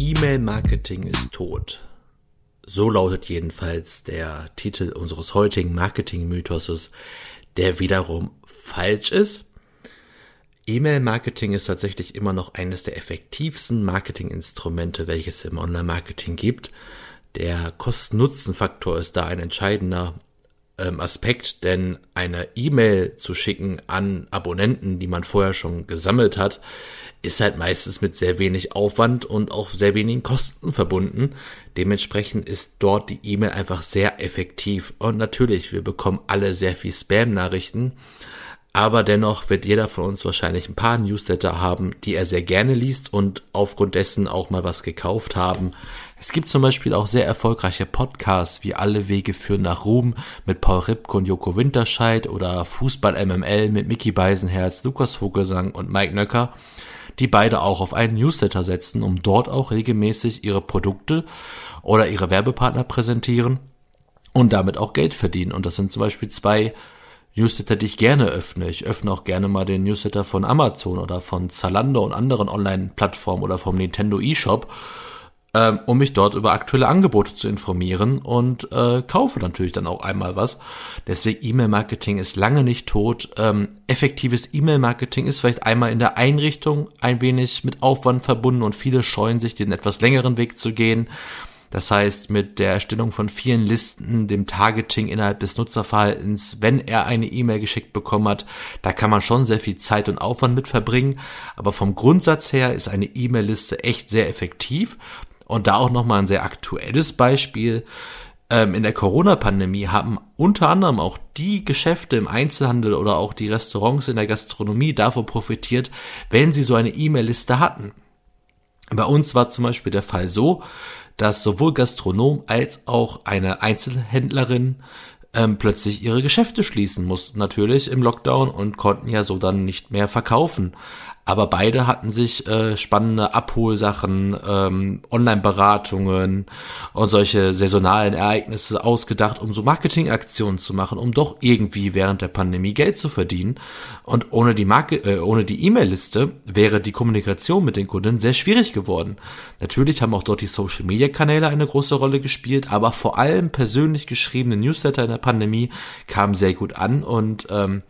E-Mail-Marketing ist tot. So lautet jedenfalls der Titel unseres heutigen Marketing-Mythoses, der wiederum falsch ist. E-Mail-Marketing ist tatsächlich immer noch eines der effektivsten Marketinginstrumente, welches im Online-Marketing gibt. Der Kosten-Nutzen-Faktor ist da ein entscheidender ähm, Aspekt, denn eine E-Mail zu schicken an Abonnenten, die man vorher schon gesammelt hat, ist halt meistens mit sehr wenig Aufwand und auch sehr wenigen Kosten verbunden. Dementsprechend ist dort die E-Mail einfach sehr effektiv. Und natürlich, wir bekommen alle sehr viel Spam-Nachrichten. Aber dennoch wird jeder von uns wahrscheinlich ein paar Newsletter haben, die er sehr gerne liest und aufgrund dessen auch mal was gekauft haben. Es gibt zum Beispiel auch sehr erfolgreiche Podcasts wie Alle Wege führen nach Ruhm mit Paul Ripke und Joko Winterscheid oder Fußball MML mit Mickey Beisenherz, Lukas Vogelsang und Mike Nöcker die beide auch auf einen Newsletter setzen, um dort auch regelmäßig ihre Produkte oder ihre Werbepartner präsentieren und damit auch Geld verdienen. Und das sind zum Beispiel zwei Newsletter, die ich gerne öffne. Ich öffne auch gerne mal den Newsletter von Amazon oder von Zalando und anderen Online-Plattformen oder vom Nintendo eShop ähm, um mich dort über aktuelle Angebote zu informieren und äh, kaufe natürlich dann auch einmal was. Deswegen E-Mail-Marketing ist lange nicht tot. Ähm, effektives E-Mail-Marketing ist vielleicht einmal in der Einrichtung ein wenig mit Aufwand verbunden und viele scheuen sich, den etwas längeren Weg zu gehen. Das heißt, mit der Erstellung von vielen Listen, dem Targeting innerhalb des Nutzerverhaltens, wenn er eine E-Mail geschickt bekommen hat, da kann man schon sehr viel Zeit und Aufwand mit verbringen. Aber vom Grundsatz her ist eine E-Mail-Liste echt sehr effektiv. Und da auch nochmal ein sehr aktuelles Beispiel. Ähm, in der Corona-Pandemie haben unter anderem auch die Geschäfte im Einzelhandel oder auch die Restaurants in der Gastronomie davon profitiert, wenn sie so eine E-Mail-Liste hatten. Bei uns war zum Beispiel der Fall so, dass sowohl Gastronom als auch eine Einzelhändlerin ähm, plötzlich ihre Geschäfte schließen mussten, natürlich im Lockdown und konnten ja so dann nicht mehr verkaufen. Aber beide hatten sich äh, spannende Abholsachen, ähm, Online-Beratungen und solche saisonalen Ereignisse ausgedacht, um so Marketingaktionen zu machen, um doch irgendwie während der Pandemie Geld zu verdienen. Und ohne die Marke, äh, ohne die E-Mail-Liste wäre die Kommunikation mit den Kunden sehr schwierig geworden. Natürlich haben auch dort die Social-Media-Kanäle eine große Rolle gespielt, aber vor allem persönlich geschriebene Newsletter in der Pandemie kamen sehr gut an und ähm,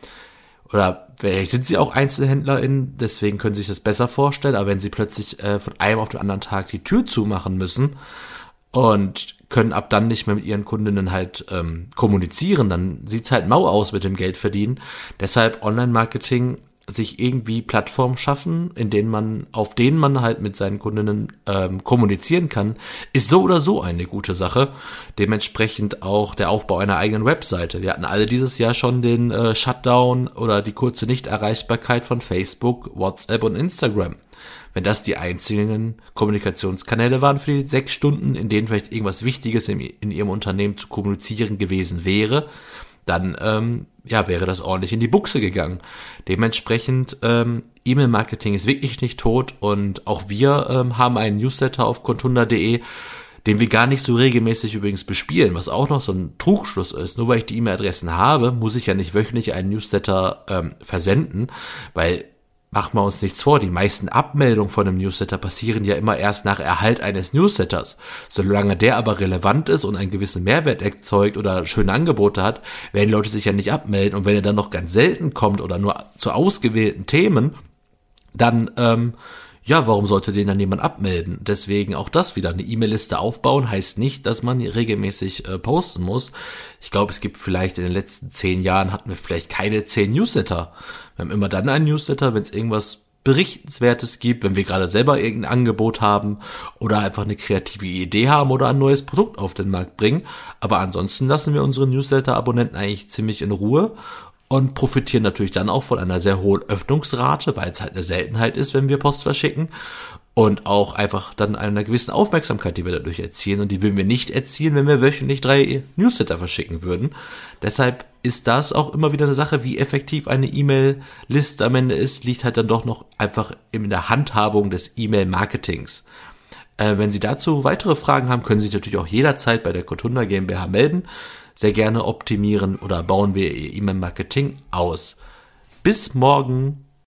oder vielleicht sind sie auch EinzelhändlerInnen, deswegen können sie sich das besser vorstellen, aber wenn sie plötzlich äh, von einem auf den anderen Tag die Tür zumachen müssen und können ab dann nicht mehr mit ihren Kundinnen halt ähm, kommunizieren, dann sieht's halt mau aus mit dem Geld verdienen. Deshalb Online-Marketing sich irgendwie Plattformen schaffen, in denen man, auf denen man halt mit seinen Kundinnen ähm, kommunizieren kann, ist so oder so eine gute Sache. Dementsprechend auch der Aufbau einer eigenen Webseite. Wir hatten alle dieses Jahr schon den äh, Shutdown oder die kurze Nichterreichbarkeit von Facebook, WhatsApp und Instagram. Wenn das die einzigen Kommunikationskanäle waren für die sechs Stunden, in denen vielleicht irgendwas Wichtiges in, in ihrem Unternehmen zu kommunizieren gewesen wäre, dann ähm, ja, wäre das ordentlich in die Buchse gegangen. Dementsprechend, ähm, E-Mail-Marketing ist wirklich nicht tot und auch wir ähm, haben einen Newsletter auf contunda.de, den wir gar nicht so regelmäßig übrigens bespielen, was auch noch so ein Trugschluss ist. Nur weil ich die E-Mail-Adressen habe, muss ich ja nicht wöchentlich einen Newsletter ähm, versenden, weil machen wir uns nichts vor, die meisten Abmeldungen von einem Newsletter passieren ja immer erst nach Erhalt eines Newsletters. Solange der aber relevant ist und einen gewissen Mehrwert erzeugt oder schöne Angebote hat, werden Leute sich ja nicht abmelden. Und wenn er dann noch ganz selten kommt oder nur zu ausgewählten Themen, dann ähm, ja, warum sollte den dann jemand abmelden? Deswegen auch das wieder. Eine E-Mail-Liste aufbauen heißt nicht, dass man regelmäßig äh, posten muss. Ich glaube, es gibt vielleicht in den letzten zehn Jahren hatten wir vielleicht keine zehn Newsletter. Wir haben immer dann einen Newsletter, wenn es irgendwas Berichtenswertes gibt, wenn wir gerade selber irgendein Angebot haben oder einfach eine kreative Idee haben oder ein neues Produkt auf den Markt bringen. Aber ansonsten lassen wir unsere Newsletter-Abonnenten eigentlich ziemlich in Ruhe und profitieren natürlich dann auch von einer sehr hohen Öffnungsrate, weil es halt eine Seltenheit ist, wenn wir Post verschicken und auch einfach dann einer gewissen Aufmerksamkeit, die wir dadurch erzielen und die würden wir nicht erzielen, wenn wir wöchentlich drei Newsletter verschicken würden. Deshalb ist das auch immer wieder eine Sache, wie effektiv eine E-Mail-Liste am Ende ist, liegt halt dann doch noch einfach in der Handhabung des E-Mail-Marketings. Äh, wenn Sie dazu weitere Fragen haben, können Sie sich natürlich auch jederzeit bei der Cotunda GmbH melden sehr gerne optimieren oder bauen wir Ihr E-Mail-Marketing aus. Bis morgen!